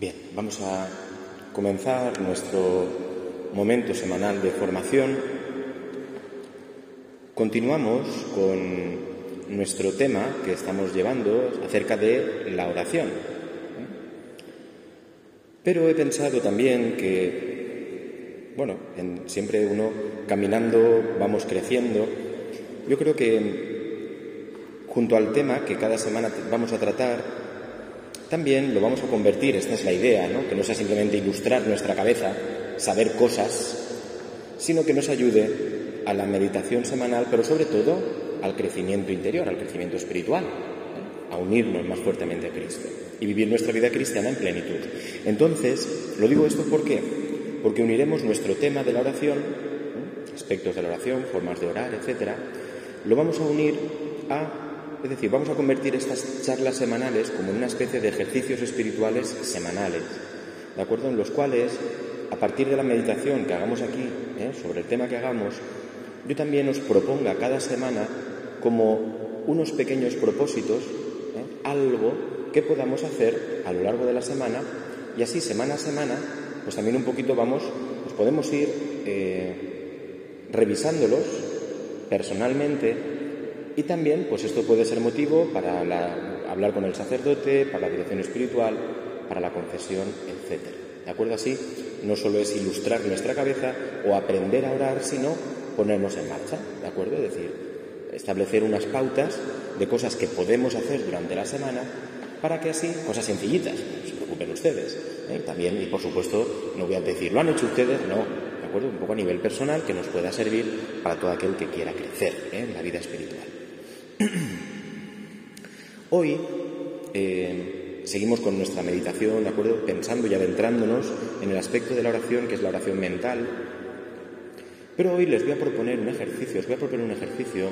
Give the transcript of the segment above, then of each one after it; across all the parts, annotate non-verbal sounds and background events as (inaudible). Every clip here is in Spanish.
Bien, vamos a comenzar nuestro momento semanal de formación. Continuamos con nuestro tema que estamos llevando acerca de la oración. Pero he pensado también que, bueno, siempre uno caminando vamos creciendo. Yo creo que junto al tema que cada semana vamos a tratar, también lo vamos a convertir, esta es la idea, ¿no? que no sea simplemente ilustrar nuestra cabeza, saber cosas, sino que nos ayude a la meditación semanal, pero sobre todo al crecimiento interior, al crecimiento espiritual, a unirnos más fuertemente a Cristo y vivir nuestra vida cristiana en plenitud. Entonces, lo digo esto ¿por qué? Porque uniremos nuestro tema de la oración, aspectos de la oración, formas de orar, etcétera, lo vamos a unir a es decir, vamos a convertir estas charlas semanales como en una especie de ejercicios espirituales semanales, ¿de acuerdo? En los cuales, a partir de la meditación que hagamos aquí, ¿eh? sobre el tema que hagamos, yo también os proponga cada semana como unos pequeños propósitos, ¿eh? algo que podamos hacer a lo largo de la semana y así semana a semana, pues también un poquito vamos, pues podemos ir eh, revisándolos personalmente y también, pues esto puede ser motivo para hablar con el sacerdote, para la dirección espiritual, para la confesión, etc. ¿De acuerdo? Así, no solo es ilustrar nuestra cabeza o aprender a orar, sino ponernos en marcha, ¿de acuerdo? Es decir, establecer unas pautas de cosas que podemos hacer durante la semana para que así, cosas sencillitas, no se preocupen ustedes. ¿eh? También, y por supuesto, no voy a decir, ¿lo han hecho ustedes? No, ¿de acuerdo? Un poco a nivel personal que nos pueda servir para todo aquel que quiera crecer ¿eh? en la vida espiritual. (clears throat) Hoy eh, seguimos con nuestra meditación, ¿de acuerdo? Pensando y adentrándonos en el aspecto de la oración, que es la oración mental. Pero hoy les voy a proponer un ejercicio, os voy a proponer un ejercicio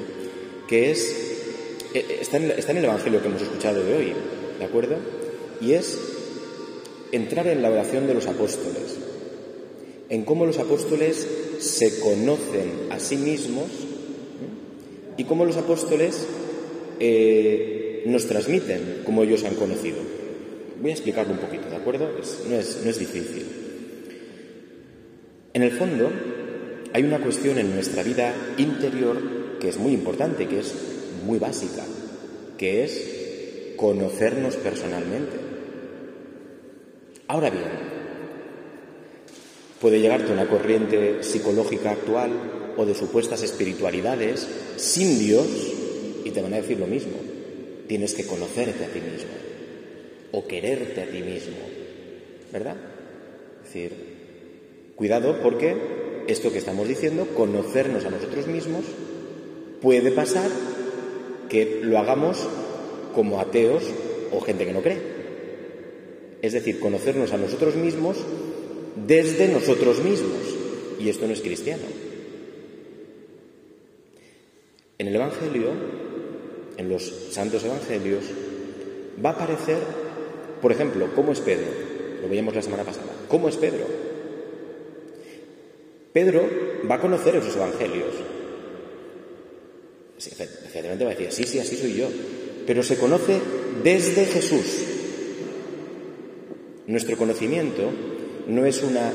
que es, eh, está en, está en el Evangelio que hemos escuchado de hoy, ¿de acuerdo? Y es entrar en la oración de los apóstoles, en cómo los apóstoles se conocen a sí mismos y cómo los apóstoles eh, nos transmiten como ellos han conocido. Voy a explicarlo un poquito, ¿de acuerdo? no, es, no es difícil. En el fondo, hay una cuestión en nuestra vida interior que es muy importante, que es muy básica, que es conocernos personalmente. Ahora bien, puede llegarte una corriente psicológica actual o de supuestas espiritualidades sin Dios y te van a decir lo mismo. Tienes que conocerte a ti mismo o quererte a ti mismo, ¿verdad? Es decir, cuidado porque esto que estamos diciendo, conocernos a nosotros mismos, puede pasar que lo hagamos como ateos o gente que no cree. Es decir, conocernos a nosotros mismos desde nosotros mismos. Y esto no es cristiano. En el Evangelio, en los santos Evangelios, va a aparecer, por ejemplo, cómo es Pedro. Lo veíamos la semana pasada. ¿Cómo es Pedro? Pedro va a conocer esos Evangelios. Sí, efectivamente va a decir, sí, sí, así soy yo. Pero se conoce desde Jesús. Nuestro conocimiento no es una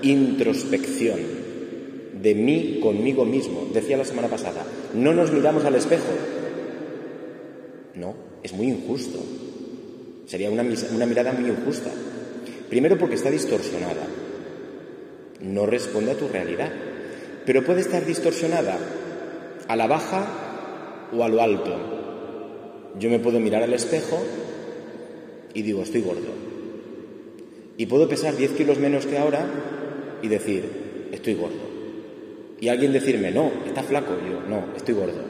introspección, de mí conmigo mismo. Decía la semana pasada, no nos miramos al espejo. No, es muy injusto. Sería una, una mirada muy injusta. Primero porque está distorsionada. No responde a tu realidad. Pero puede estar distorsionada a la baja o a lo alto. Yo me puedo mirar al espejo y digo, estoy gordo. Y puedo pesar 10 kilos menos que ahora y decir, estoy gordo. Y alguien decirme, no, está flaco. yo, no, estoy gordo.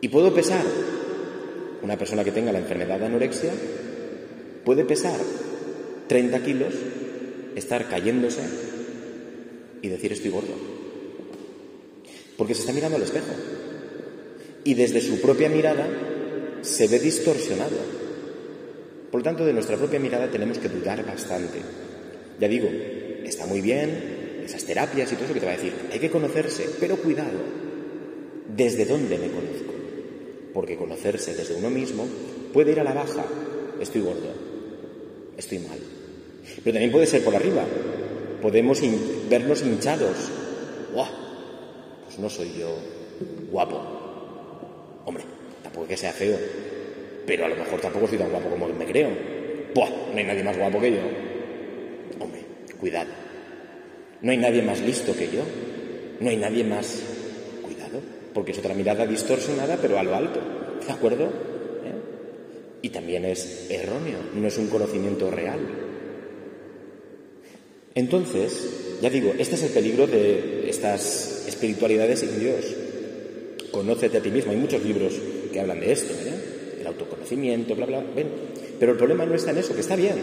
Y puedo pesar. Una persona que tenga la enfermedad de anorexia puede pesar 30 kilos, estar cayéndose y decir estoy gordo. Porque se está mirando al espejo. Y desde su propia mirada se ve distorsionado. Por lo tanto, de nuestra propia mirada tenemos que dudar bastante. Ya digo, está muy bien esas terapias y todo eso que te va a decir, hay que conocerse, pero cuidado, ¿desde dónde me conozco? Porque conocerse desde uno mismo puede ir a la baja, estoy gordo, estoy mal, Pero también puede ser por arriba. Podemos vernos hinchados. ¡Buah! Pues no soy yo guapo. Hombre, tampoco es que sea feo. Pero a lo mejor tampoco soy tan guapo como me creo. ¡Buah! No hay nadie más guapo que yo. Hombre, cuidado. No hay nadie más listo que yo. No hay nadie más. Cuidado, porque es otra mirada distorsionada, pero a lo alto. ¿De acuerdo? ¿Eh? Y también es erróneo, no es un conocimiento real. Entonces, ya digo, este es el peligro de estas espiritualidades sin Dios. Conócete a ti mismo. Hay muchos libros que hablan de esto, ¿eh? el autoconocimiento, bla, bla. Ven. Pero el problema no está en eso, que está bien.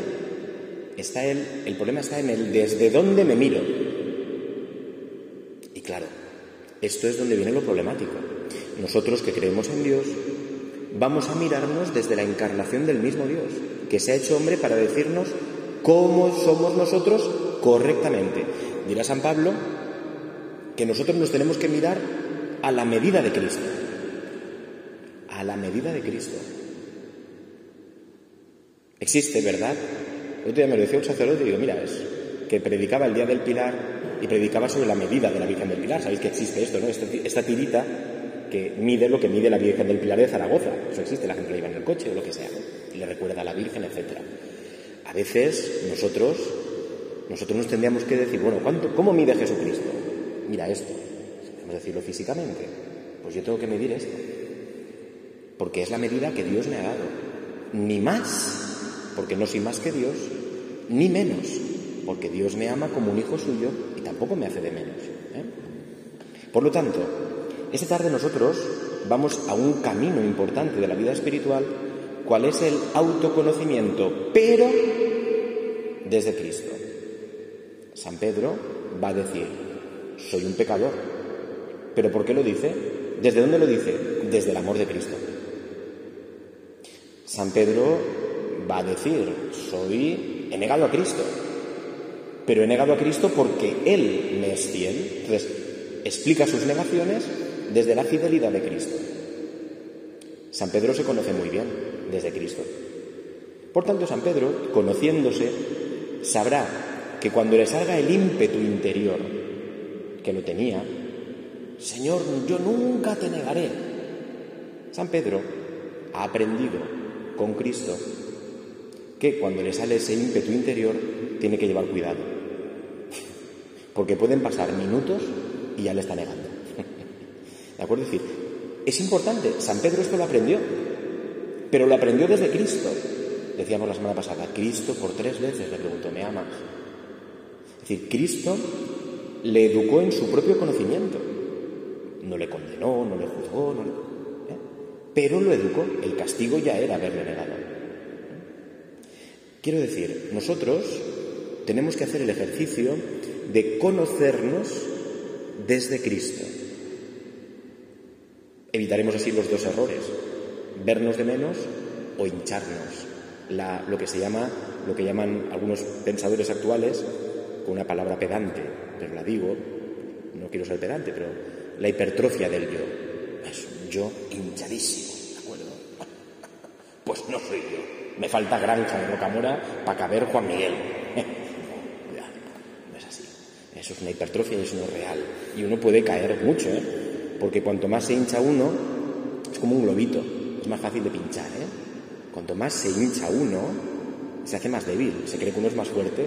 Está el, el problema está en el desde dónde me miro. Y claro, esto es donde viene lo problemático. Nosotros que creemos en Dios, vamos a mirarnos desde la encarnación del mismo Dios, que se ha hecho hombre para decirnos cómo somos nosotros correctamente. Dirá San Pablo que nosotros nos tenemos que mirar a la medida de Cristo. A la medida de Cristo. Existe, ¿verdad? El otro día me lo decía un sacerdote y digo, mira, es que predicaba el día del Pilar y predicaba sobre la medida de la Virgen del Pilar. Sabéis que existe esto, ¿no? Esta, tirita que mide lo que mide la Virgen del Pilar de Zaragoza. Eso existe, la gente la lleva en el coche o lo que sea. Y le recuerda a la Virgen, etc. A veces nosotros, nosotros nos tendríamos que decir, bueno, ¿cuánto, ¿cómo mide Jesucristo? Mira esto. Podemos decirlo físicamente. Pues yo tengo que medir esto. Porque es la medida que Dios me ha dado. Ni más, porque no soy más que Dios, ni menos, porque Dios me ama como un hijo suyo tampoco me hace de menos. ¿eh? Por lo tanto, esta tarde nosotros vamos a un camino importante de la vida espiritual, cuál es el autoconocimiento, pero desde Cristo. San Pedro va a decir, soy un pecador. ¿Pero por qué lo dice? ¿Desde dónde lo dice? Desde el amor de Cristo. San Pedro va a decir, soy, he negado a Cristo, pero he negado a Cristo porque Él me es fiel. Entonces, explica sus negaciones desde la fidelidad de Cristo. San Pedro se conoce muy bien desde Cristo. Por tanto, San Pedro, conociéndose, sabrá que cuando le salga el ímpetu interior que lo tenía, Señor, yo nunca te negaré. San Pedro ha aprendido con Cristo que cuando le sale ese ímpetu interior tiene que llevar cuidado. Porque pueden pasar minutos y ya le está negando. (laughs) ¿De acuerdo? Es decir, es importante, San Pedro esto lo aprendió, pero lo aprendió desde Cristo. Decíamos la semana pasada, Cristo por tres veces le preguntó, ¿me amas? Es decir, Cristo le educó en su propio conocimiento. No le condenó, no le juzgó, no ¿eh? pero lo educó. El castigo ya era haberle negado. Quiero decir, nosotros tenemos que hacer el ejercicio de conocernos desde Cristo. Evitaremos así los dos errores, vernos de menos o hincharnos. lo que se llama, lo que llaman algunos pensadores actuales, con una palabra pedante, pero la digo, no quiero ser pedante, pero la hipertrofia del yo. Es un yo hinchadísimo, ¿de acuerdo? Pues no soy yo. Me falta granja de Rocamora para caber Juan Miguel. Eso es una hipertrofia y eso no real. Y uno puede caer mucho, ¿eh? Porque cuanto más se hincha uno, es como un globito. Es más fácil de pinchar, ¿eh? Cuanto más se hincha uno, se hace más débil. Se cree que uno es más fuerte,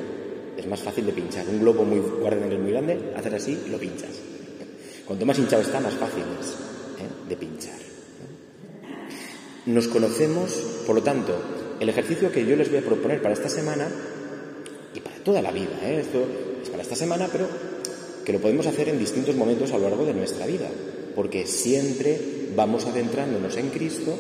es más fácil de pinchar. Un globo muy muy grande, hacer así lo pinchas. Cuanto más hinchado está, más fácil es ¿eh? de pinchar. Nos conocemos, por lo tanto, el ejercicio que yo les voy a proponer para esta semana y para toda la vida, ¿eh? esto es para esta semana, pero que lo podemos hacer en distintos momentos a lo largo de nuestra vida, porque siempre vamos adentrándonos en Cristo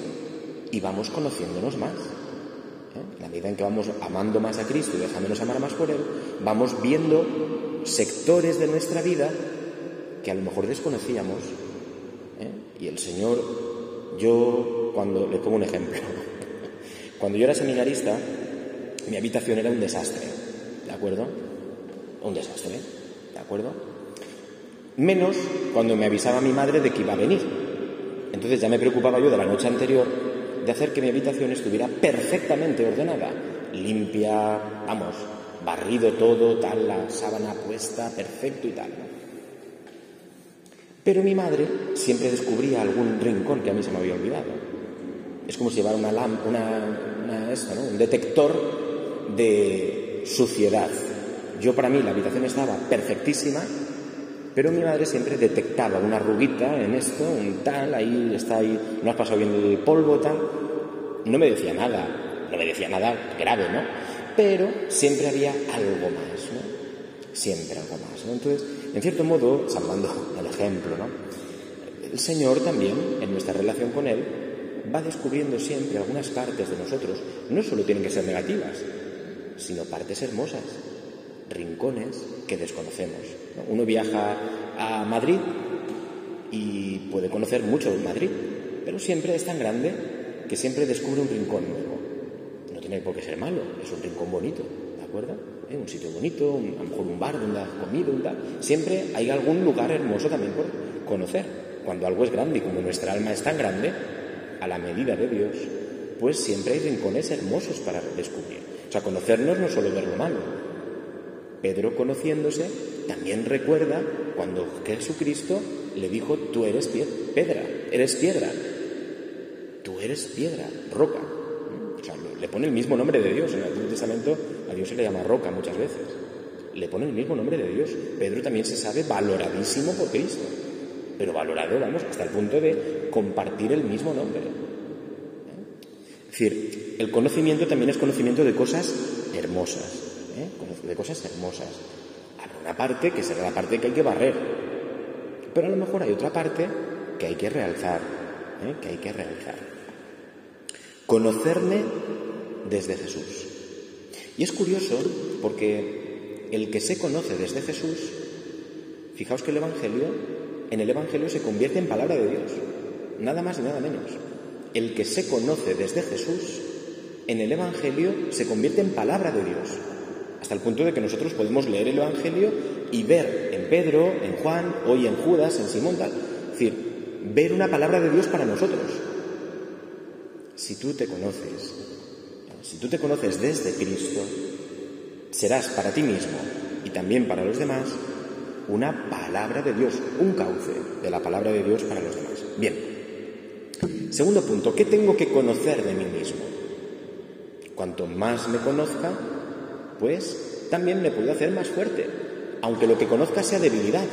y vamos conociéndonos más. ¿eh? En la medida en que vamos amando más a Cristo y dejándonos amar más por Él, vamos viendo sectores de nuestra vida que a lo mejor desconocíamos. ¿eh? Y el Señor, yo cuando le pongo un ejemplo, (laughs) cuando yo era seminarista, mi habitación era un desastre, ¿de acuerdo? Un desastre, ¿de acuerdo? Menos cuando me avisaba mi madre de que iba a venir. Entonces ya me preocupaba yo de la noche anterior de hacer que mi habitación estuviera perfectamente ordenada, limpia, vamos, barrido todo, tal, la sábana puesta, perfecto y tal. Pero mi madre siempre descubría algún rincón que a mí se me había olvidado. Es como si llevara una, una, un detector de suciedad. Yo para mí la habitación estaba perfectísima, pero mi madre siempre detectaba una arruguita en esto, un tal, ahí está ahí, no has pasado bien el polvo, tal. No me decía nada, no me decía nada grave, ¿no? Pero siempre había algo más, ¿no? Siempre algo más, ¿no? Entonces, en cierto modo, salvando el ejemplo, ¿no? El Señor también, en nuestra relación con Él, va descubriendo siempre algunas partes de nosotros. No solo tienen que ser negativas, sino partes hermosas, rincones que desconocemos. Uno viaja a Madrid y puede conocer mucho de Madrid, pero siempre es tan grande que siempre descubre un rincón nuevo. No tiene por qué ser malo, es un rincón bonito, ¿de acuerdo? ¿eh? un sitio bonito, a lo mejor un bar donde has comido, un. Siempre hay algún lugar hermoso también por conocer. Cuando algo es grande y como nuestra alma es tan grande, a la medida de Dios, pues siempre hay rincones hermosos para descubrir. O sea, conocernos no solo ver lo malo. Pedro, conociéndose, también recuerda cuando Jesucristo le dijo, tú eres piedra, eres piedra, tú eres piedra, roca le pone el mismo nombre de Dios. En el Antiguo Testamento a Dios se le llama roca muchas veces. Le pone el mismo nombre de Dios. Pedro también se sabe valoradísimo por Cristo. Pero valorado, vamos, hasta el punto de compartir el mismo nombre. Es decir, el conocimiento también es conocimiento de cosas hermosas. ¿Eh? De cosas hermosas. Habrá una parte que será la parte que hay que barrer. Pero a lo mejor hay otra parte que hay que realzar. ¿eh? Que hay que realzar. Conocerme desde Jesús. Y es curioso porque el que se conoce desde Jesús, fijaos que el Evangelio, en el Evangelio se convierte en palabra de Dios, nada más y nada menos. El que se conoce desde Jesús, en el Evangelio se convierte en palabra de Dios, hasta el punto de que nosotros podemos leer el Evangelio y ver en Pedro, en Juan, hoy en Judas, en Simón, tal. Es decir, ver una palabra de Dios para nosotros. Si tú te conoces si tú te conoces desde Cristo, serás para ti mismo y también para los demás una palabra de Dios, un cauce de la palabra de Dios para los demás. Bien. Segundo punto, ¿qué tengo que conocer de mí mismo? Cuanto más me conozca, pues también me puedo hacer más fuerte, aunque lo que conozca sea debilidad.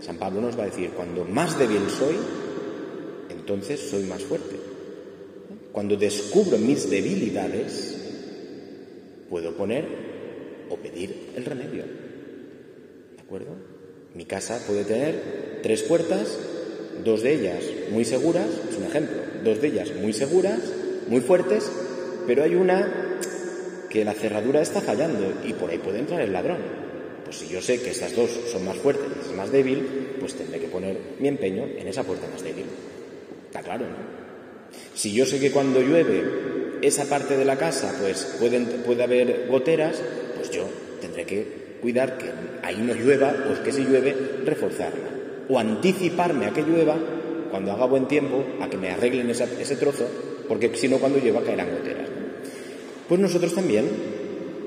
San Pablo nos va a decir, cuando más débil soy, entonces soy más fuerte. Cuando descubro mis debilidades, puedo poner o pedir el remedio. ¿De acuerdo? Mi casa puede tener tres puertas, dos de ellas muy seguras, es un ejemplo, dos de ellas muy seguras, muy fuertes, pero hay una que la cerradura está fallando y por ahí puede entrar el ladrón. Pues si yo sé que estas dos son más fuertes y más débil, pues tendré que poner mi empeño en esa puerta más débil. Está claro, ¿no? Si yo sé que cuando llueve esa parte de la casa pues puede haber goteras, pues yo tendré que cuidar que ahí no llueva o que si llueve reforzarla. O anticiparme a que llueva cuando haga buen tiempo, a que me arreglen ese trozo, porque si no cuando llueva caerán goteras. Pues nosotros también,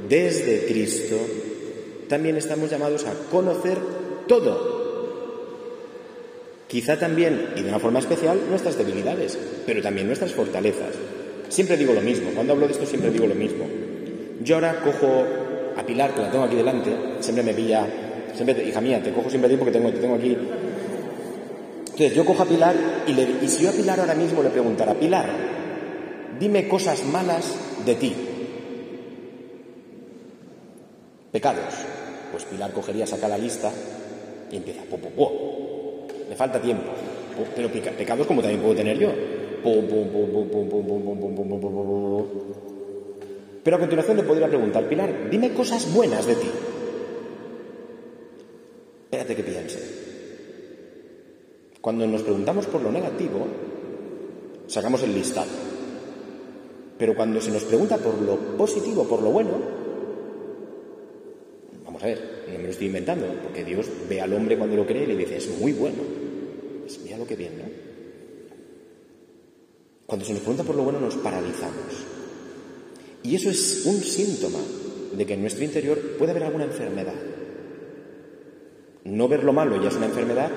desde Cristo, también estamos llamados a conocer todo Quizá también, y de una forma especial, nuestras debilidades, pero también nuestras fortalezas. Siempre digo lo mismo, cuando hablo de esto siempre digo lo mismo. Yo ahora cojo a Pilar, que la tengo aquí delante, siempre me pilla, siempre, hija mía, te cojo siempre a ti porque te tengo aquí. Entonces yo cojo a Pilar y, le, y si yo a Pilar ahora mismo le preguntara, Pilar, dime cosas malas de ti. Pecados. Pues Pilar cogería, saca la lista y empieza, po, po, po, me falta tiempo. Pero pecados como también puedo tener yo. Pero a continuación le podría preguntar, Pilar, dime cosas buenas de ti. Espérate que piense. Cuando nos preguntamos por lo negativo, sacamos el listado. Pero cuando se nos pregunta por lo positivo, por lo bueno, a ver, no me lo estoy inventando, porque Dios ve al hombre cuando lo cree y le dice, es muy bueno. Pues mira lo que bien, ¿no? Cuando se nos pregunta por lo bueno nos paralizamos. Y eso es un síntoma de que en nuestro interior puede haber alguna enfermedad. No ver lo malo ya es una enfermedad,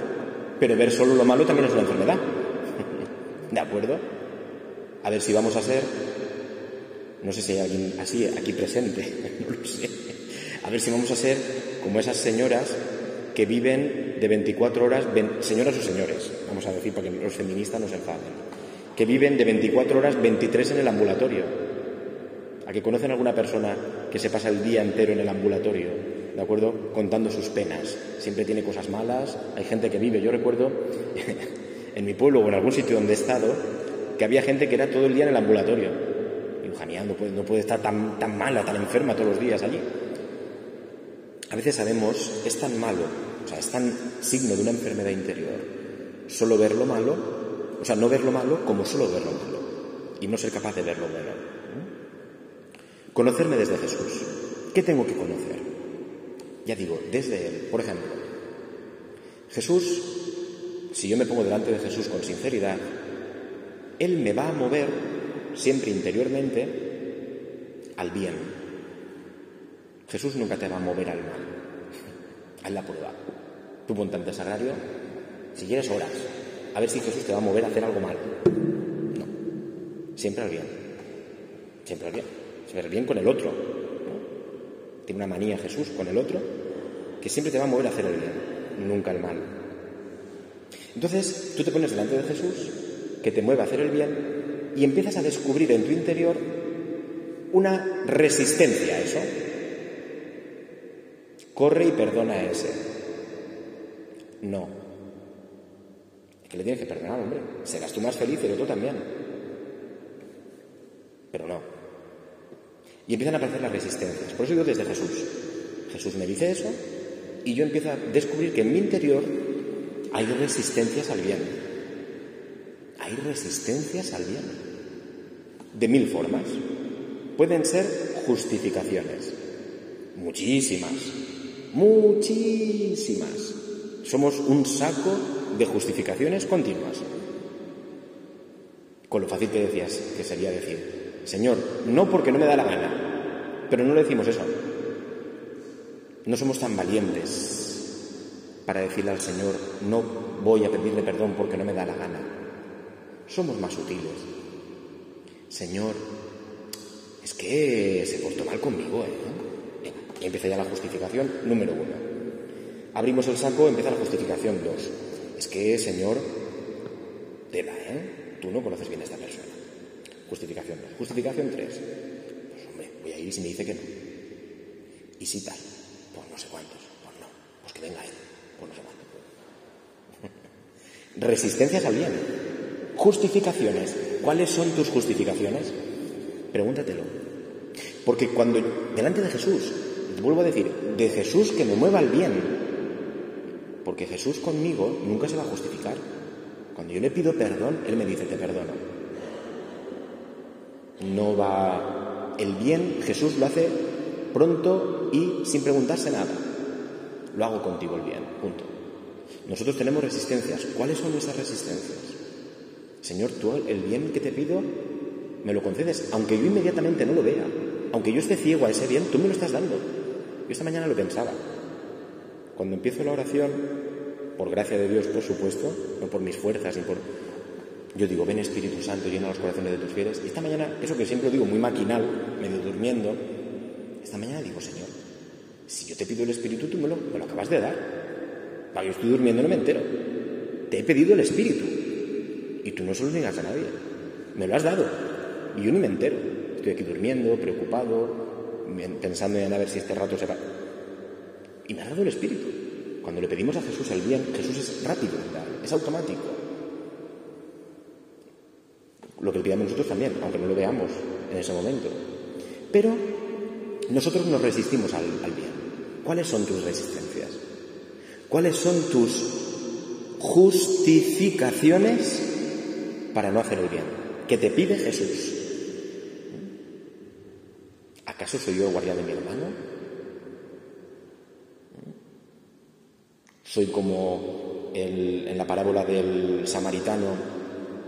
pero ver solo lo malo también es una enfermedad. (laughs) ¿De acuerdo? A ver si vamos a ser, no sé si hay alguien así aquí presente, (laughs) no lo sé. A ver si vamos a ser como esas señoras que viven de 24 horas, señoras o señores, vamos a decir para que los feministas no se enfaden, que viven de 24 horas 23 en el ambulatorio. ¿A que conocen alguna persona que se pasa el día entero en el ambulatorio, ¿de acuerdo? Contando sus penas. Siempre tiene cosas malas, hay gente que vive. Yo recuerdo (laughs) en mi pueblo o en algún sitio donde he estado que había gente que era todo el día en el ambulatorio. Y genial, no puede, no puede estar tan, tan mala, tan enferma todos los días allí. A veces sabemos, es tan malo, o sea, es tan signo de una enfermedad interior, solo ver lo malo, o sea, no ver lo malo como solo ver lo malo, y no ser capaz de ver lo bueno. Conocerme desde Jesús. ¿Qué tengo que conocer? Ya digo, desde Él. Por ejemplo, Jesús, si yo me pongo delante de Jesús con sinceridad, Él me va a mover siempre interiormente al bien. Jesús nunca te va a mover al mal. Haz la prueba. Tú ponte ante sagrario, si quieres horas, a ver si Jesús te va a mover a hacer algo mal. No. Siempre al bien. Siempre al bien se ver bien con el otro. Tiene una manía Jesús con el otro que siempre te va a mover a hacer el bien, nunca el mal. Entonces tú te pones delante de Jesús que te mueve a hacer el bien y empiezas a descubrir en tu interior una resistencia a eso. Corre y perdona a ese. No. Es que le tienes que perdonar, hombre. Serás tú más feliz el otro también. Pero no. Y empiezan a aparecer las resistencias. Por eso digo desde Jesús. Jesús me dice eso y yo empiezo a descubrir que en mi interior hay resistencias al bien. Hay resistencias al bien. De mil formas. Pueden ser justificaciones. Muchísimas. Muchísimas. Somos un saco de justificaciones continuas. Con lo fácil que decías que sería decir, Señor, no porque no me da la gana, pero no le decimos eso. No somos tan valientes para decirle al Señor, no voy a pedirle perdón porque no me da la gana. Somos más sutiles. Señor, es que se portó mal conmigo, ¿eh? Empieza ya la justificación número uno. Abrimos el saco, empieza la justificación dos. Es que, Señor, te da, ¿eh? Tú no conoces bien a esta persona. Justificación 2. Justificación 3. Pues hombre, voy a ir si me dice que no. ¿Y si tal? Pues no sé cuántos. Pues no. Pues que venga él. Pues no sé cuántos. (laughs) Resistencias al bien. Justificaciones. ¿Cuáles son tus justificaciones? Pregúntatelo. Porque cuando delante de Jesús, vuelvo a decir, de Jesús que me mueva al bien, porque Jesús conmigo nunca se va a justificar. Cuando yo le pido perdón, Él me dice, te perdono. No va el bien, Jesús lo hace pronto y sin preguntarse nada. Lo hago contigo el bien, punto. Nosotros tenemos resistencias. ¿Cuáles son esas resistencias? Señor, tú el bien que te pido me lo concedes, aunque yo inmediatamente no lo vea, aunque yo esté ciego a ese bien, tú me lo estás dando. Yo esta mañana lo pensaba. Cuando empiezo la oración, por gracia de Dios, por supuesto, no por mis fuerzas ni por yo digo, ven Espíritu Santo, llena los corazones de tus fieles. Y esta mañana, eso que siempre digo muy maquinal, medio durmiendo, esta mañana digo, Señor, si yo te pido el Espíritu, tú me lo, lo acabas de dar. Para yo estoy durmiendo no me entero. Te he pedido el Espíritu. Y tú no se lo niegas a nadie. Me lo has dado. Y yo ni me entero. Estoy aquí durmiendo, preocupado, pensando en a ver si este rato se va. Y me ha dado el Espíritu. Cuando le pedimos a Jesús el bien, Jesús es rápido es automático. Lo que le pidamos nosotros también, aunque no lo veamos en ese momento. Pero nosotros nos resistimos al, bien. ¿Cuáles son tus resistencias? ¿Cuáles son tus justificaciones para no hacer el bien? ¿Qué te pide Jesús? ¿Acaso soy yo el guardián de mi hermano? ¿Soy como en la parábola del samaritano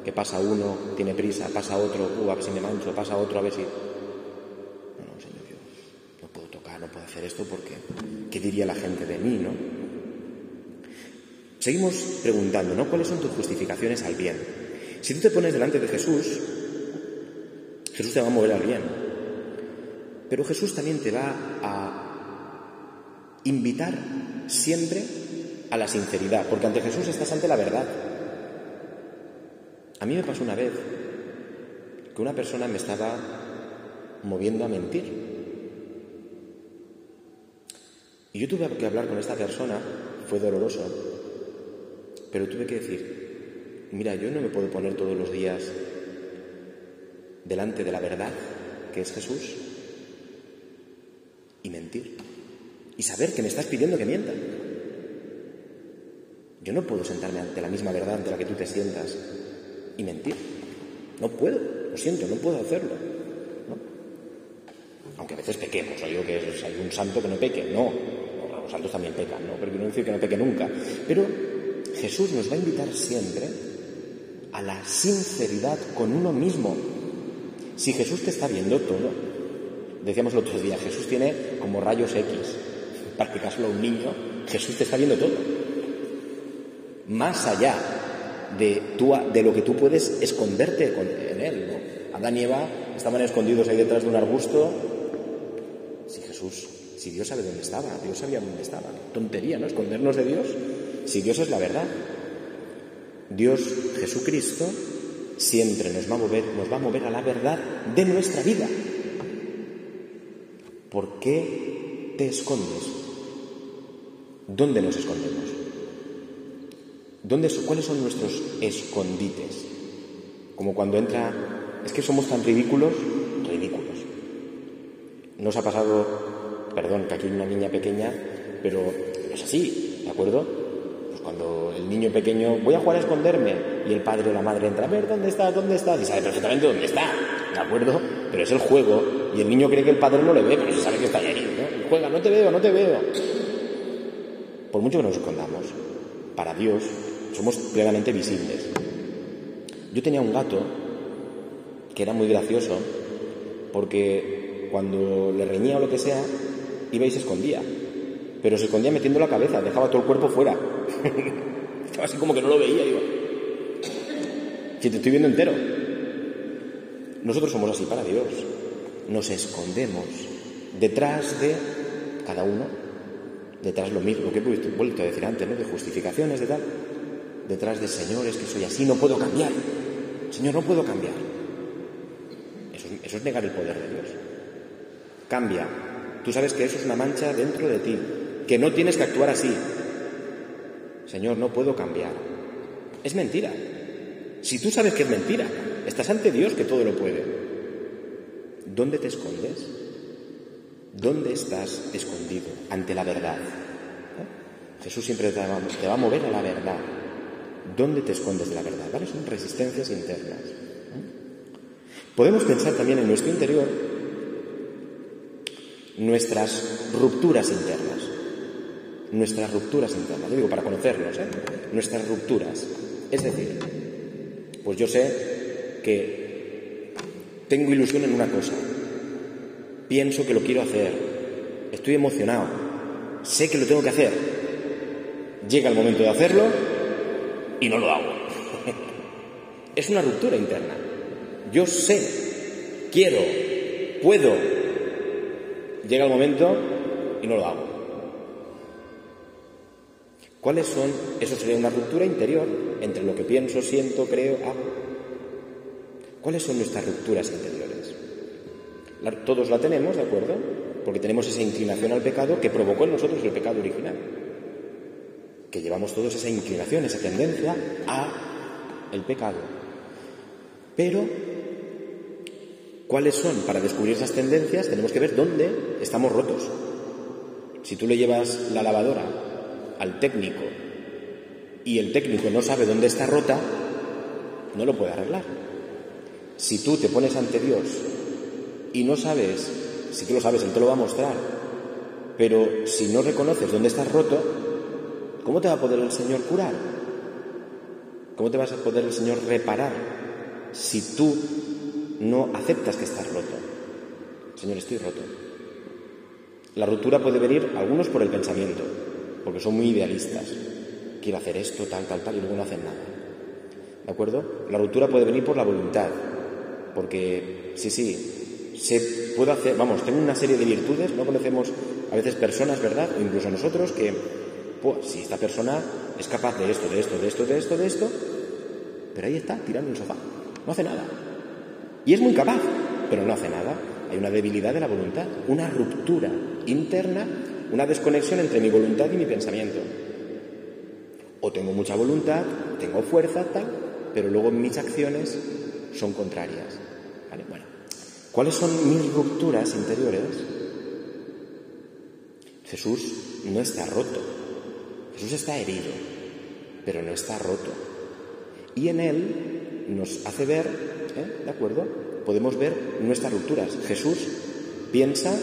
que pasa uno, tiene prisa, pasa otro, uh, a ver si me mancho, pasa otro, a ver si... No, no, Señor Dios, no puedo tocar no puedo hacer esto porque, ¿qué diría la gente de mí, no? Seguimos preguntando, ¿no? ¿Cuáles son tus justificaciones al bien? Si tú te pones delante de Jesús, Jesús te va a mover al bien. Pero Jesús también te va a invitar siempre a la sinceridad, porque ante Jesús estás ante la verdad. A mí me pasó una vez que una persona me estaba moviendo a mentir. Y yo tuve que hablar con esta persona, fue doloroso, pero tuve que decir, mira, yo no me puedo poner todos los días delante de la verdad, que es Jesús, y mentir. Y saber que me estás pidiendo que mienta. Yo no puedo sentarme ante la misma verdad ante la que tú te sientas y mentir. No puedo, lo siento, no puedo hacerlo. Aunque a veces pequemos, no digo que hay un santo que no peque, no. Los santos también pecan, ¿no? Pero no decir que no peque nunca. Pero Jesús nos va a invitar siempre a la sinceridad con uno mismo. Si Jesús te está viendo todo, decíamos el otro día, Jesús tiene como rayos X. Que a un niño, Jesús te está viendo todo. Más allá de, de lo que tú puedes esconderte en él. ¿no? Adán y Eva estaban escondidos ahí detrás de un arbusto. Si Jesús, si Dios sabe dónde estaba, Dios sabía dónde estaba. Tontería, ¿no? Escondernos de Dios. Si Dios es la verdad. Dios, Jesucristo, siempre nos va a mover, nos va a mover a la verdad de nuestra vida. ¿Por qué te escondes? ¿Dónde nos escondemos? ¿Dónde, ¿Cuáles son nuestros escondites? Como cuando entra... Es que somos tan ridículos, ridículos. Nos ha pasado, perdón, que aquí hay una niña pequeña, pero es así, ¿de acuerdo? Pues cuando el niño pequeño, voy a jugar a esconderme, y el padre o la madre entra, a ver, ¿dónde está? ¿Dónde está? Y sabe perfectamente dónde está, ¿de acuerdo? Pero es el juego, y el niño cree que el padre no le ve, pero se sabe que está ahí, ¿no? Juega, no te veo, no te veo. Por mucho que nos escondamos, para Dios somos plenamente visibles. Yo tenía un gato que era muy gracioso porque cuando le reñía o lo que sea, iba y se escondía. Pero se escondía metiendo la cabeza, dejaba todo el cuerpo fuera. (laughs) Estaba así como que no lo veía, digo. Si te estoy viendo entero. Nosotros somos así para Dios. Nos escondemos detrás de cada uno, detrás lo mismo que he vuelto a decir antes, ¿no? De justificaciones, de tal detrás de señores que soy así, no puedo cambiar. Señor, no puedo cambiar. Eso, eso es negar el poder de Dios. Cambia. Tú sabes que eso es una mancha dentro de ti, que no tienes que actuar así. Señor, no puedo cambiar. Es mentira. Si tú sabes que es mentira, estás ante Dios que todo lo puede. ¿Dónde te escondes? ¿Dónde estás escondido ante la verdad? ¿Eh? Jesús siempre te va, te va a mover a la verdad. ¿Dónde te escondes de la verdad? ¿Vale? Son resistencias internas. Podemos pensar también en nuestro interior nuestras rupturas internas. Nuestras rupturas internas. Lo digo para conocernos, ¿eh? Nuestras rupturas. Es decir, pues yo sé que tengo ilusión en una cosa. Pienso que lo quiero hacer. Estoy emocionado. Sé que lo tengo que hacer. Llega el momento de hacerlo y no lo hago. (laughs) es una ruptura interna. Yo sé, quiero, puedo. Llega el momento y no lo hago. ¿Cuáles son? Eso sería una ruptura interior entre lo que pienso, siento, creo, hago. ¿Cuáles son nuestras rupturas interiores? todos la tenemos, ¿de acuerdo? Porque tenemos esa inclinación al pecado que provocó en nosotros el pecado original que llevamos todos esa inclinación, esa tendencia a el pecado. Pero, ¿cuáles son? Para descubrir esas tendencias tenemos que ver dónde estamos rotos. Si tú le llevas la lavadora al técnico y el técnico no sabe dónde está rota, no lo puede arreglar. Si tú te pones ante Dios y no sabes, si tú lo sabes, Él te lo va a mostrar, pero si no reconoces dónde estás roto, ¿Cómo te va a poder el Señor curar? ¿Cómo te vas a poder el Señor reparar si tú no aceptas que estás roto? Señor, estoy roto. La ruptura puede venir, algunos por el pensamiento, porque son muy idealistas. Quiero hacer esto, tal, tal, tal, y luego no hacen nada. ¿De acuerdo? La ruptura puede venir por la voluntad, porque sí, sí, se puede hacer, vamos, tengo una serie de virtudes, no conocemos a veces personas, ¿verdad? O incluso nosotros que, pues, si esta persona es capaz de esto, de esto, de esto, de esto, de esto, pero ahí está, tirando el sofá, no hace nada. Y es muy capaz, pero no hace nada. Hay una debilidad de la voluntad, una ruptura interna, una desconexión entre mi voluntad y mi pensamiento. O tengo mucha voluntad, tengo fuerza, tal, pero luego mis acciones son contrarias. ¿Cuáles son mis rupturas interiores? Jesús no está roto, Jesús está herido, pero no está roto. Y en él nos hace ver, ¿eh? ¿de acuerdo? Podemos ver nuestras rupturas. Jesús piensa,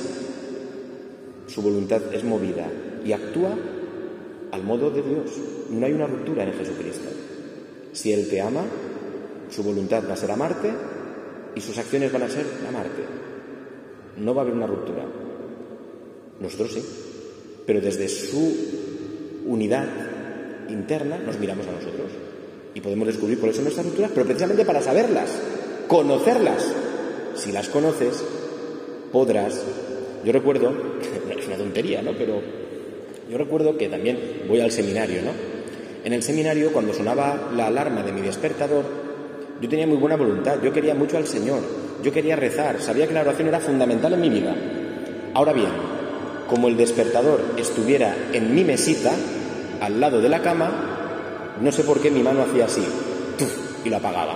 su voluntad es movida y actúa al modo de Dios. No hay una ruptura en Jesucristo. Si Él te ama, su voluntad va a ser amarte y sus acciones van a ser amarte. No va a haber una ruptura. Nosotros sí. Pero desde su unidad interna nos miramos a nosotros y podemos descubrir cuáles son nuestras rupturas, pero precisamente para saberlas, conocerlas. Si las conoces, podrás. Yo recuerdo, (laughs) es una tontería, ¿no? Pero yo recuerdo que también voy al seminario, ¿no? En el seminario, cuando sonaba la alarma de mi despertador, yo tenía muy buena voluntad, yo quería mucho al Señor, yo quería rezar, sabía que la oración era fundamental en mi vida. Ahora bien, como el despertador estuviera en mi mesita, al lado de la cama, no sé por qué mi mano hacía así, y lo apagaba.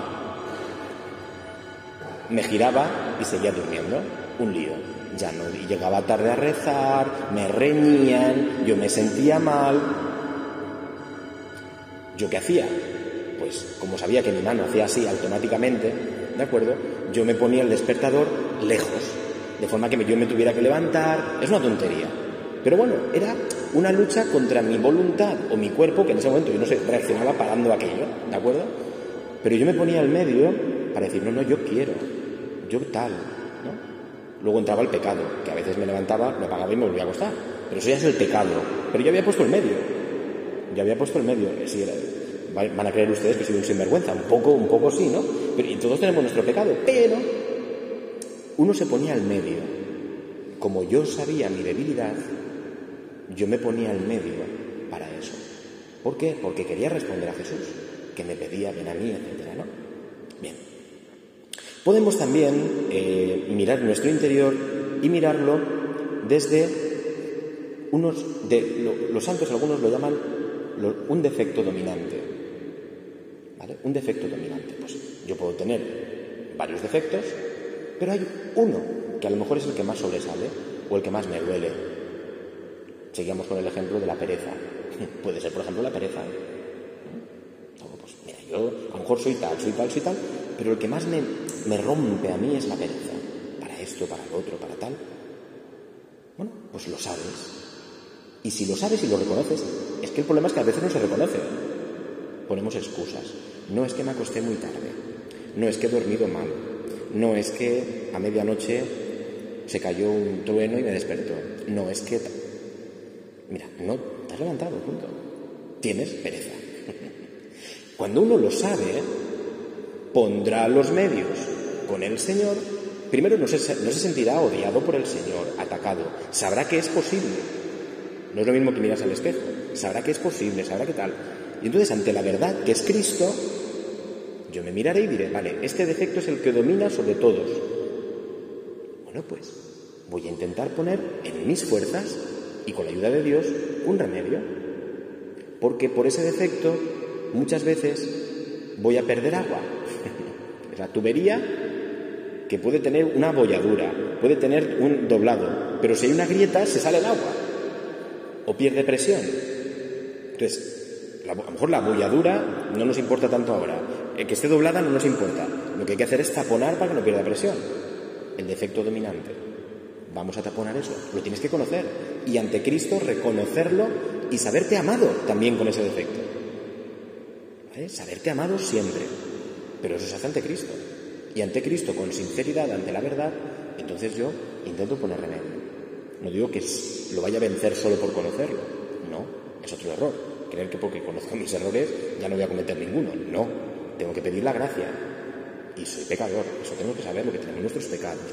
Me giraba y seguía durmiendo. Un lío. Ya no llegaba tarde a rezar, me reñían, yo me sentía mal. ¿Yo qué hacía? Pues como sabía que mi mano hacía así automáticamente, ¿de acuerdo? Yo me ponía el despertador lejos, de forma que yo me tuviera que levantar. Es una tontería. Pero bueno, era una lucha contra mi voluntad o mi cuerpo, que en ese momento yo no sé, reaccionaba parando aquello, ¿de acuerdo? Pero yo me ponía al medio para decir, no, no, yo quiero, yo tal, ¿no? Luego entraba el pecado, que a veces me levantaba, me apagaba y me volvía a acostar. Pero eso ya es el pecado. Pero yo había puesto el medio. Yo había puesto el medio. Si era, van a creer ustedes que soy un sinvergüenza. Un poco, un poco sí, ¿no? Pero, y todos tenemos nuestro pecado. Pero uno se ponía al medio. Como yo sabía mi debilidad, yo me ponía al medio para eso. ¿Por qué? Porque quería responder a Jesús, que me pedía ven a mí, etcétera, ¿no? Bien. Podemos también eh, mirar nuestro interior y mirarlo desde unos de los santos algunos lo llaman un defecto dominante. Un defecto dominante. Pues yo puedo tener varios defectos, pero hay uno que a lo mejor es el que más sobresale o el que más me duele. Seguimos con el ejemplo de la pereza. (laughs) Puede ser, por ejemplo, la pereza. Pues mira, yo a lo mejor soy tal, soy tal, soy tal, pero el que más me, me rompe a mí es la pereza. Para esto, para lo otro, para tal. Bueno, pues lo sabes. Y si lo sabes y lo reconoces, es que el problema es que a veces no se reconoce. Ponemos excusas. No es que me acosté muy tarde. No es que he dormido mal. No es que a medianoche se cayó un trueno y me despertó. No es que... Mira, no te has levantado, punto. Tienes pereza. (laughs) Cuando uno lo sabe, pondrá los medios con el Señor. Primero no se, no se sentirá odiado por el Señor, atacado. Sabrá que es posible. No es lo mismo que miras al espejo. Sabrá que es posible, sabrá que tal. Y entonces, ante la verdad que es Cristo, yo me miraré y diré, vale, este defecto es el que domina sobre todos. Bueno, pues voy a intentar poner en mis fuerzas y con la ayuda de Dios un remedio. Porque por ese defecto muchas veces voy a perder agua. (laughs) es la tubería que puede tener una bolladura, puede tener un doblado, pero si hay una grieta se sale el agua o pierde presión. Entonces, mejor la bolladura no nos importa tanto ahora, el que esté doblada no nos importa, lo que hay que hacer es taponar para que no pierda presión, el defecto dominante. Vamos a taponar eso, lo tienes que conocer y ante Cristo reconocerlo y saberte amado también con ese defecto. ¿Vale? Saberte amado siempre, pero eso se hace ante Cristo. Y ante Cristo con sinceridad, ante la verdad, entonces yo intento poner remedio. No digo que lo vaya a vencer solo por conocerlo. No, es otro error. Creer que porque conozco mis errores ya no voy a cometer ninguno. No, tengo que pedir la gracia. Y soy pecador, eso tengo que saber lo que tenemos nuestros pecados.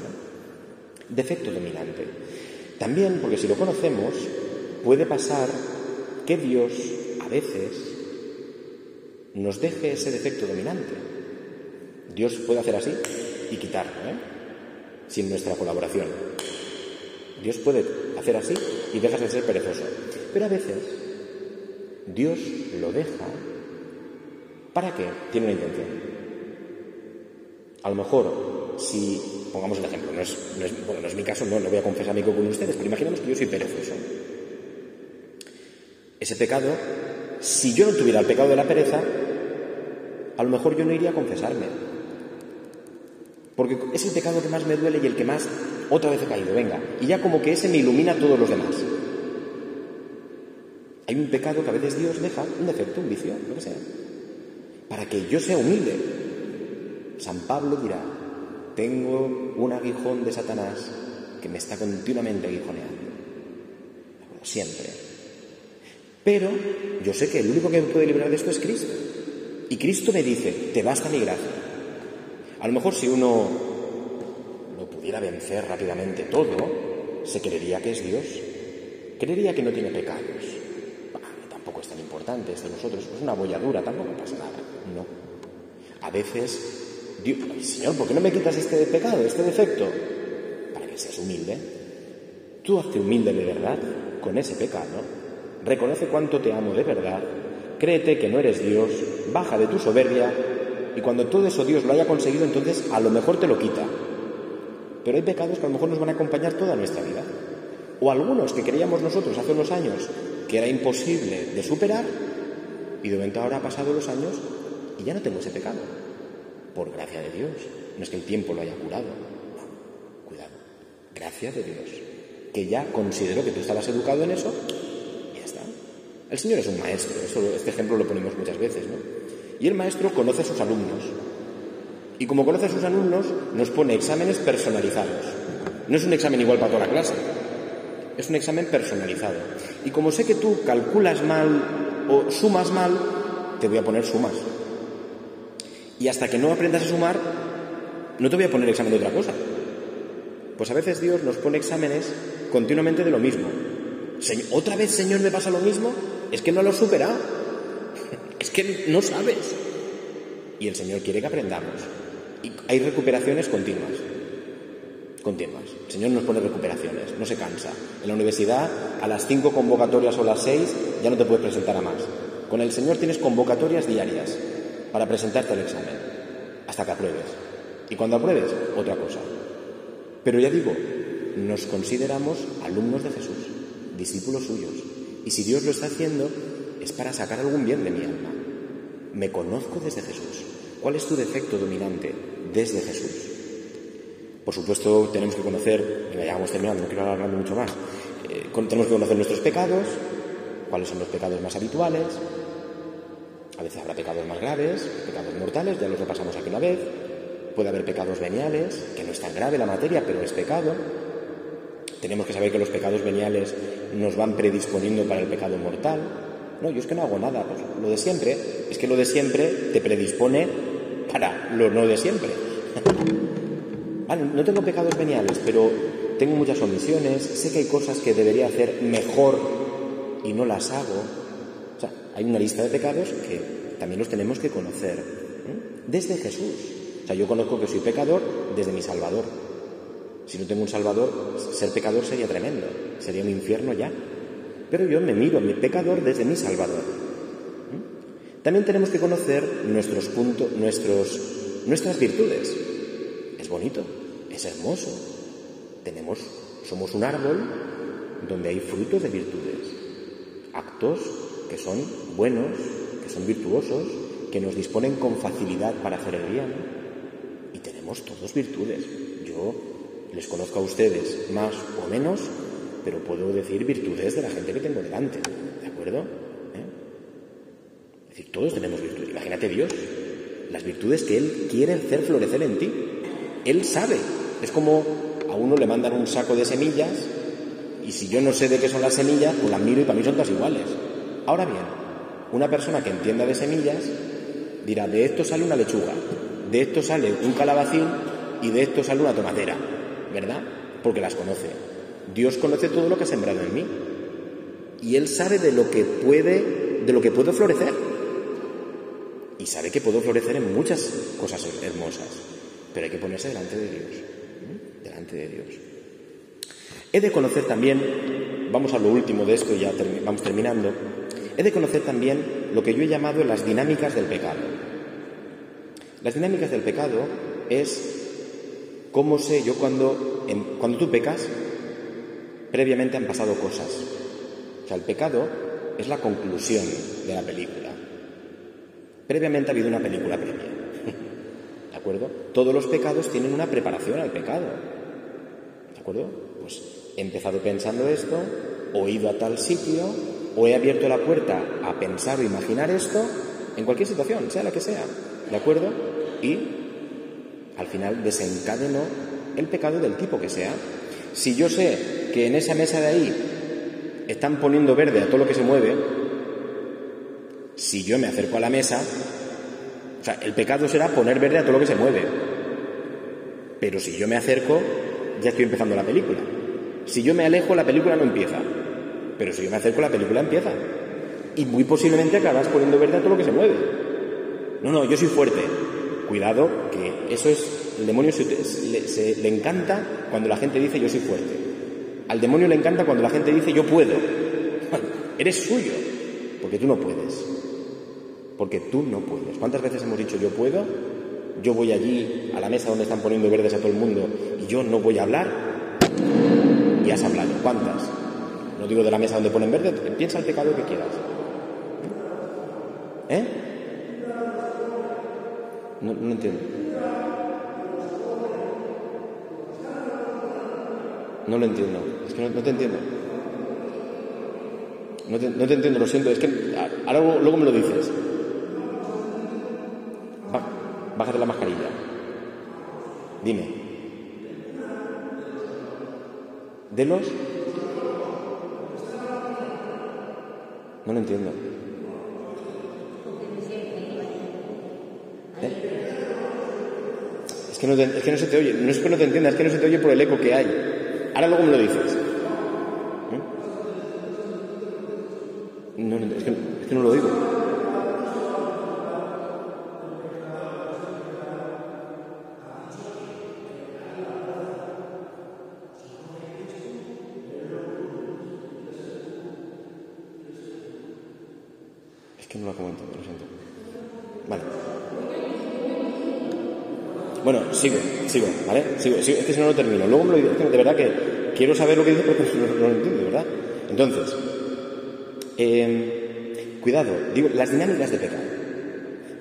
Defecto dominante. También, porque si lo conocemos, puede pasar que Dios a veces nos deje ese defecto dominante. Dios puede hacer así y quitarlo, ¿eh? sin nuestra colaboración. Dios puede hacer así y dejas de ser perezoso. Pero a veces Dios lo deja para qué? Tiene una intención. A lo mejor, si, pongamos el ejemplo, no es, bueno, no es mi caso, no, no voy a confesar con ustedes, pero imaginemos que yo soy perezoso. Ese pecado, si yo no tuviera el pecado de la pereza, a lo mejor yo no iría a confesarme. Porque es el pecado que más me duele y el que más otra vez he caído, venga. Y ya como que ese me ilumina a todos los demás. Hay un pecado que a veces Dios deja, un defecto, un vicio, lo que sea, para que yo sea humilde. San Pablo dirá, tengo un aguijón de Satanás que me está continuamente aguijoneando. Siempre. Pero yo sé que el único que me puede librar de esto es Cristo. Y Cristo me dice, te basta mi gracia. A lo mejor si uno lo pudiera vencer rápidamente todo, se creería que es Dios. Creería que no tiene pecados. Tampoco es tan importante esto de nosotros. Es una bolladura, tampoco pasa nada. No. A veces, Dios, Señor, ¿por qué no me quitas este pecado, este defecto? Para que seas humilde. Tú hazte humilde de verdad con ese pecado. Reconoce cuánto te amo de verdad créete que no eres Dios, baja de tu soberbia y cuando todo eso Dios lo haya conseguido, entonces a lo mejor te lo quita. Pero hay pecados que a lo mejor nos van a acompañar toda nuestra vida. O algunos que creíamos nosotros hace unos años que era imposible de superar y de momento ahora ha pasado los años y ya no tengo ese pecado. Por gracia de Dios. No es que el tiempo lo haya curado. No, cuidado. Gracias de Dios. Que ya considero que tú estabas educado en eso el Señor es un maestro, este ejemplo lo ponemos muchas veces, ¿no? Y el maestro conoce a sus alumnos. Y como conoce a sus alumnos, nos pone exámenes personalizados. No es un examen igual para toda la clase, es un examen personalizado. Y como sé que tú calculas mal o sumas mal, te voy a poner sumas. Y hasta que no aprendas a sumar, no te voy a poner examen de otra cosa. Pues a veces Dios nos pone exámenes continuamente de lo mismo. ¿Otra vez, Señor, me pasa lo mismo? Es que no lo he superado. (laughs) Es que no sabes. Y el Señor quiere que aprendamos. Y hay recuperaciones continuas. Continuas. El Señor nos pone recuperaciones, no se cansa. En la universidad, a las cinco convocatorias o las seis, ya no te puedes presentar a más. Con el Señor tienes convocatorias diarias para presentarte al examen, hasta que apruebes. Y cuando apruebes, otra cosa. Pero ya digo, nos consideramos alumnos de Jesús discípulos suyos. Y si Dios lo está haciendo, es para sacar algún bien de mi alma. Me conozco desde Jesús. ¿Cuál es tu defecto dominante desde Jesús? Por supuesto, tenemos que conocer, y ya vamos terminando, no quiero hablar mucho más, eh, tenemos que conocer nuestros pecados, cuáles son los pecados más habituales, a veces habrá pecados más graves, pecados mortales, ya los repasamos aquí una vez, puede haber pecados veniales, que no es tan grave la materia, pero es pecado, tenemos que saber que los pecados veniales nos van predisponiendo para el pecado mortal. No, yo es que no hago nada. Pues lo de siempre, es que lo de siempre te predispone para lo no de siempre. Vale, no tengo pecados veniales, pero tengo muchas omisiones, sé que hay cosas que debería hacer mejor y no las hago. O sea, hay una lista de pecados que también los tenemos que conocer ¿eh? desde Jesús. O sea, yo conozco que soy pecador desde mi Salvador. Si no tengo un Salvador, ser pecador sería tremendo, sería un infierno ya. Pero yo me miro a mi pecador desde mi Salvador. ¿Mm? También tenemos que conocer nuestros puntos, nuestros, nuestras virtudes. Es bonito, es hermoso. Tenemos, somos un árbol donde hay frutos de virtudes, actos que son buenos, que son virtuosos, que nos disponen con facilidad para hacer el bien. Y tenemos todos virtudes. Yo les conozco a ustedes más o menos, pero puedo decir virtudes de la gente que tengo delante, ¿de acuerdo? ¿Eh? Es decir, todos tenemos virtudes. Imagínate Dios, las virtudes que Él quiere hacer florecer en ti. Él sabe. Es como a uno le mandan un saco de semillas Y si yo no sé de qué son las semillas, pues las miro y para mí son todas iguales. Ahora bien, una persona que entienda de semillas dirá, de esto sale una lechuga, de esto sale un calabacín y de esto sale una tomatera, ¿verdad? Porque las conoce. Dios conoce todo lo que ha sembrado en mí. Y Él sabe de lo que puede, de lo que puedo florecer. Y sabe que puedo florecer en muchas cosas hermosas. Pero hay que ponerse delante de Dios. Delante de Dios. He de conocer también, vamos a lo último de esto y ya vamos terminando, he de conocer también lo que yo he llamado las dinámicas del pecado. Las dinámicas del pecado es cómo sé yo cuando, cuando tú pecas, previamente han pasado cosas. O sea, el pecado es la conclusión de la película. Previamente ha habido una película previa. ¿De acuerdo? Todos los pecados tienen una preparación al pecado. ¿De acuerdo? Pues he empezado pensando esto, o he ido a tal sitio, o he abierto la puerta a pensar o imaginar esto, en cualquier situación, sea la que sea. ¿De acuerdo? Y al final desencadenó el pecado del tipo que sea. Si yo sé que en esa mesa de ahí están poniendo verde a todo lo que se mueve, si yo me acerco a la mesa, o sea, el pecado será poner verde a todo lo que se mueve. Pero si yo me acerco, ya estoy empezando la película. Si yo me alejo, la película no empieza. Pero si yo me acerco, la película empieza. Y muy posiblemente acabas poniendo verde a todo lo que se mueve. No, no, yo soy fuerte. Cuidado, que eso es. El demonio se, le, le encanta cuando la gente dice yo soy fuerte. Al demonio le encanta cuando la gente dice yo puedo. (laughs) Eres suyo, porque tú no puedes. Porque tú no puedes. ¿Cuántas veces hemos dicho yo puedo? Yo voy allí a la mesa donde están poniendo verdes a todo el mundo y yo no voy a hablar. Y has hablado. ¿Cuántas? No digo de la mesa donde ponen verde, piensa el pecado que quieras. ¿Eh? No, no entiendo. No lo entiendo. Es que no, te entiendo. No te, no te, entiendo, lo siento. Es que ahora luego, me lo dices. Bájate la mascarilla. Dime. ¿De los? No lo entiendo. ¿Eh? Es, que no es que no se te oye. No es que no te entiendas, es que no se te oye por el eco que hay. Ahora luego me lo dices. ¿Eh? No, es que no lo digo. Sigo, ¿vale? Sigo. Es que si no lo termino. Luego me lo digo. De verdad que quiero saber lo que dice porque no, lo entiendo, ¿verdad? Entonces, eh, cuidado, digo, las dinámicas de pecado.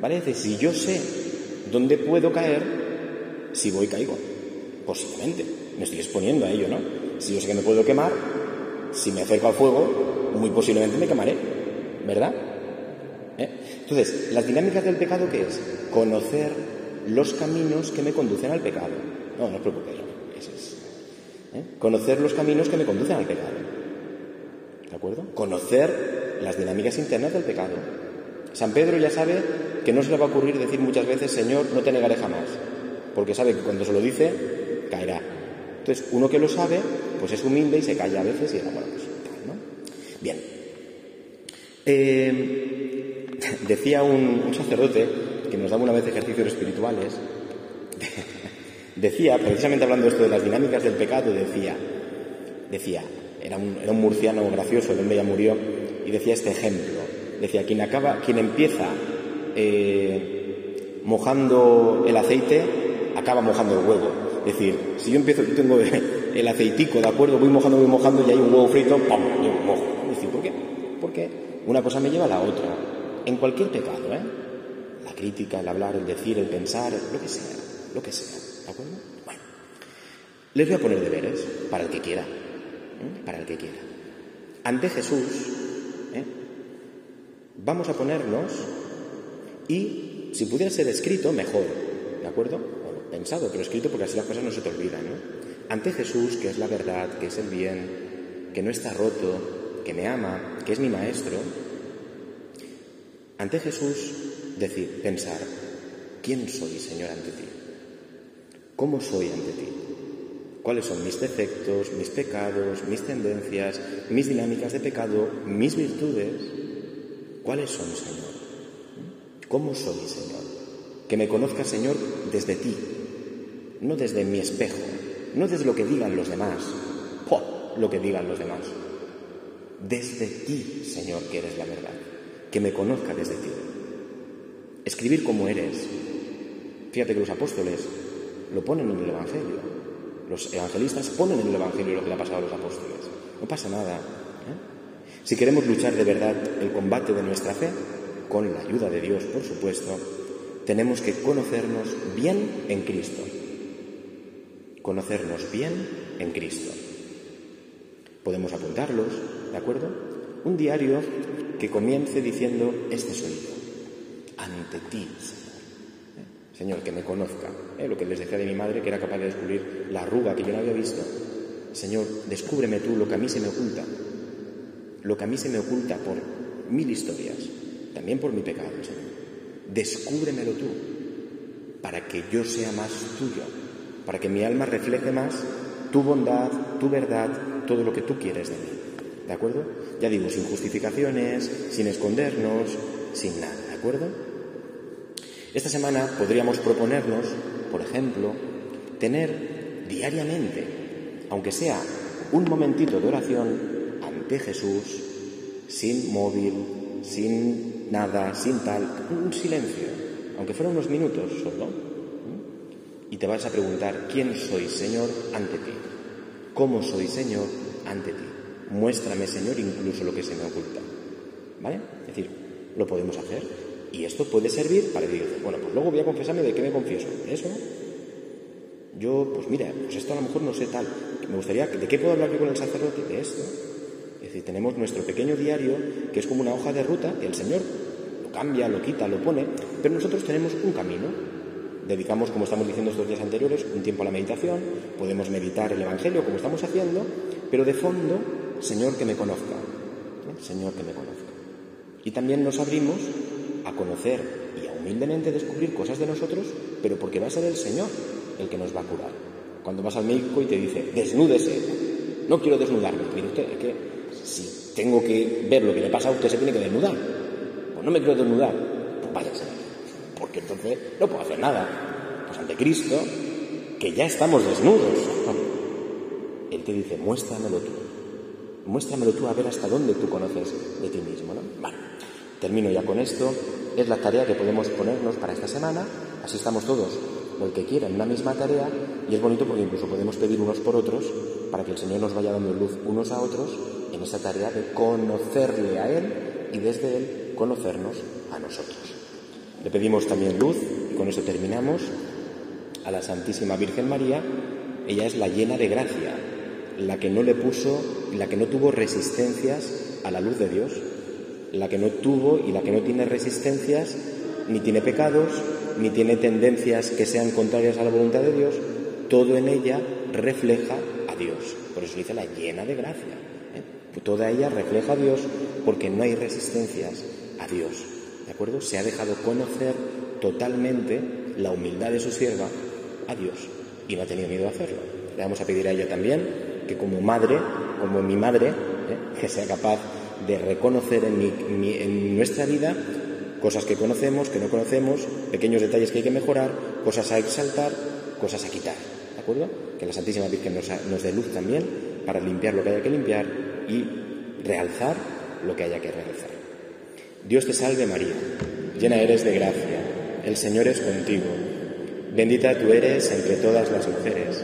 ¿Vale? Es si yo sé dónde puedo caer, si voy caigo. Posiblemente. Me estoy exponiendo a ello, ¿no? Si yo sé que me puedo quemar, si me acerco al fuego, muy posiblemente me quemaré. ¿Verdad? ¿Eh? Entonces, las dinámicas del pecado, ¿qué es? Conocer los caminos que me conducen al pecado. No, no os preocupéis. ¿eh? Conocer los caminos que me conducen al pecado. ¿De acuerdo? Conocer las dinámicas internas del pecado. San Pedro ya sabe que no se le va a ocurrir decir muchas veces, Señor, no te negaré jamás, porque sabe que cuando se lo dice, caerá. Entonces, uno que lo sabe, pues es humilde y se calla a veces y bueno, pues, ¿no? Bien. Eh, (laughs) decía un sacerdote que nos daba una vez ejercicios espirituales, (laughs) decía, precisamente hablando esto de las dinámicas del pecado, decía, decía, era un, era un murciano gracioso, el hombre ya murió, y decía este ejemplo. Decía, quien acaba, quien empieza eh, mojando el aceite, acaba mojando el huevo. Es decir, si yo empiezo, yo tengo (laughs) el aceitico, ¿de acuerdo? Voy mojando, voy mojando y hay un huevo frito, ¡pam! Yo mojo. Es decir, ¿por qué? Porque una cosa me lleva a la otra. En cualquier pecado, ¿eh? El hablar, el decir, el pensar, lo que sea, lo que sea. ¿De acuerdo? Bueno, les voy a poner deberes para el que quiera. ¿eh? Para el que quiera. Ante Jesús, ¿eh? vamos a ponernos y, si pudiera ser escrito, mejor. ¿De acuerdo? Bueno, pensado, pero escrito porque así las cosas no se te olvidan. ¿no? Ante Jesús, que es la verdad, que es el bien, que no está roto, que me ama, que es mi maestro, ante Jesús decir, pensar, ¿quién soy, Señor, ante ti? ¿Cómo soy ante ti? ¿Cuáles son mis defectos, mis pecados, mis tendencias, mis dinámicas de pecado, mis virtudes? ¿Cuáles son, Señor? ¿Cómo soy, Señor? Que me conozca, Señor, desde ti, no desde mi espejo, no desde lo que digan los demás, lo que digan los demás. Desde ti, Señor, que eres la verdad. Que me conozca desde ti. Escribir como eres. Fíjate que los apóstoles lo ponen en el Evangelio. Los evangelistas ponen en el Evangelio lo que le ha pasado a los apóstoles. No pasa nada. ¿eh? Si queremos luchar de verdad el combate de nuestra fe, con la ayuda de Dios, por supuesto, tenemos que conocernos bien en Cristo. Conocernos bien en Cristo. Podemos apuntarlos, ¿de acuerdo? Un diario que comience diciendo, este soy yo, ante ti, Señor. Señor, que me conozca. ¿eh? Lo que les decía de mi madre, que era capaz de descubrir la arruga que yo no había visto. Señor, descúbreme tú lo que a mí se me oculta. Lo que a mí se me oculta por mil historias, también por mi pecado, Señor. Descúbremelo tú, para que yo sea más tuyo, para que mi alma refleje más tu bondad, tu verdad, todo lo que tú quieres de mí. ¿De acuerdo? Ya digo, sin justificaciones, sin escondernos, sin nada. ¿De acuerdo? Esta semana podríamos proponernos, por ejemplo, tener diariamente, aunque sea un momentito de oración ante Jesús, sin móvil, sin nada, sin tal, un silencio, aunque fuera unos minutos solo. Y te vas a preguntar, ¿quién soy, Señor, ante ti? ¿Cómo soy, Señor, ante ti? Muéstrame, Señor, incluso lo que se me oculta. ¿Vale? Es decir, lo podemos hacer. Y esto puede servir para decir, bueno, pues luego voy a confesarme de qué me confieso. ¿Eso? Yo, pues mira, pues esto a lo mejor no sé tal. Me gustaría, ¿de qué puedo hablar yo con el sacerdote? De esto. Es decir, tenemos nuestro pequeño diario, que es como una hoja de ruta, que el Señor lo cambia, lo quita, lo pone, pero nosotros tenemos un camino. Dedicamos, como estamos diciendo estos días anteriores, un tiempo a la meditación, podemos meditar el Evangelio como estamos haciendo, pero de fondo, Señor que me conozca, Señor que me conozca. Y también nos abrimos a conocer y a humildemente descubrir cosas de nosotros, pero porque va a ser el Señor el que nos va a curar. Cuando vas al médico y te dice, desnúdese, no quiero desnudarme. Mire usted, es que si tengo que ver lo que le pasa a usted, se tiene que desnudar. Pues no me quiero desnudar, pues váyase. Porque entonces no puedo hacer nada. Pues ante Cristo, que ya estamos desnudos. Él te dice, muéstramelo tú. Muéstramelo tú a ver hasta dónde tú conoces de ti mismo. ¿no? Vale, termino ya con esto. Es la tarea que podemos ponernos para esta semana. Así estamos todos, o el que quiera, en una misma tarea. Y es bonito porque incluso podemos pedir unos por otros para que el Señor nos vaya dando luz unos a otros en esa tarea de conocerle a Él y desde Él conocernos a nosotros. Le pedimos también luz, y con eso terminamos, a la Santísima Virgen María. Ella es la llena de gracia, la que no le puso, la que no tuvo resistencias a la luz de Dios, la que no tuvo y la que no tiene resistencias, ni tiene pecados, ni tiene tendencias que sean contrarias a la voluntad de Dios, todo en ella refleja a Dios. Por eso dice la llena de gracia. ¿eh? Toda ella refleja a Dios porque no hay resistencias a Dios. ¿De acuerdo? Se ha dejado conocer totalmente la humildad de su sierva a Dios y no ha tenido miedo a hacerlo. Le vamos a pedir a ella también que como madre, como mi madre, ¿eh? que sea capaz de reconocer en, nuestra vida cosas que conocemos, que no conocemos, pequeños detalles que hay que mejorar, cosas a exaltar, cosas a quitar. ¿De acuerdo? Que la Santísima Virgen nos, nos dé luz también para limpiar lo que haya que limpiar y realzar lo que haya que realzar. Dios te salve María, llena eres de gracia, el Señor es contigo, bendita tú eres entre todas las mujeres,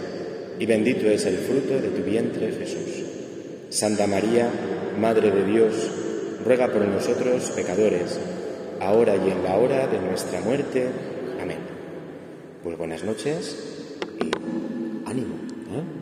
y bendito es el fruto de tu vientre Jesús. Santa María, Madre de Dios, ruega por nosotros pecadores, ahora y en la hora de nuestra muerte. Amén. Pues buenas noches y ánimo. ¿eh?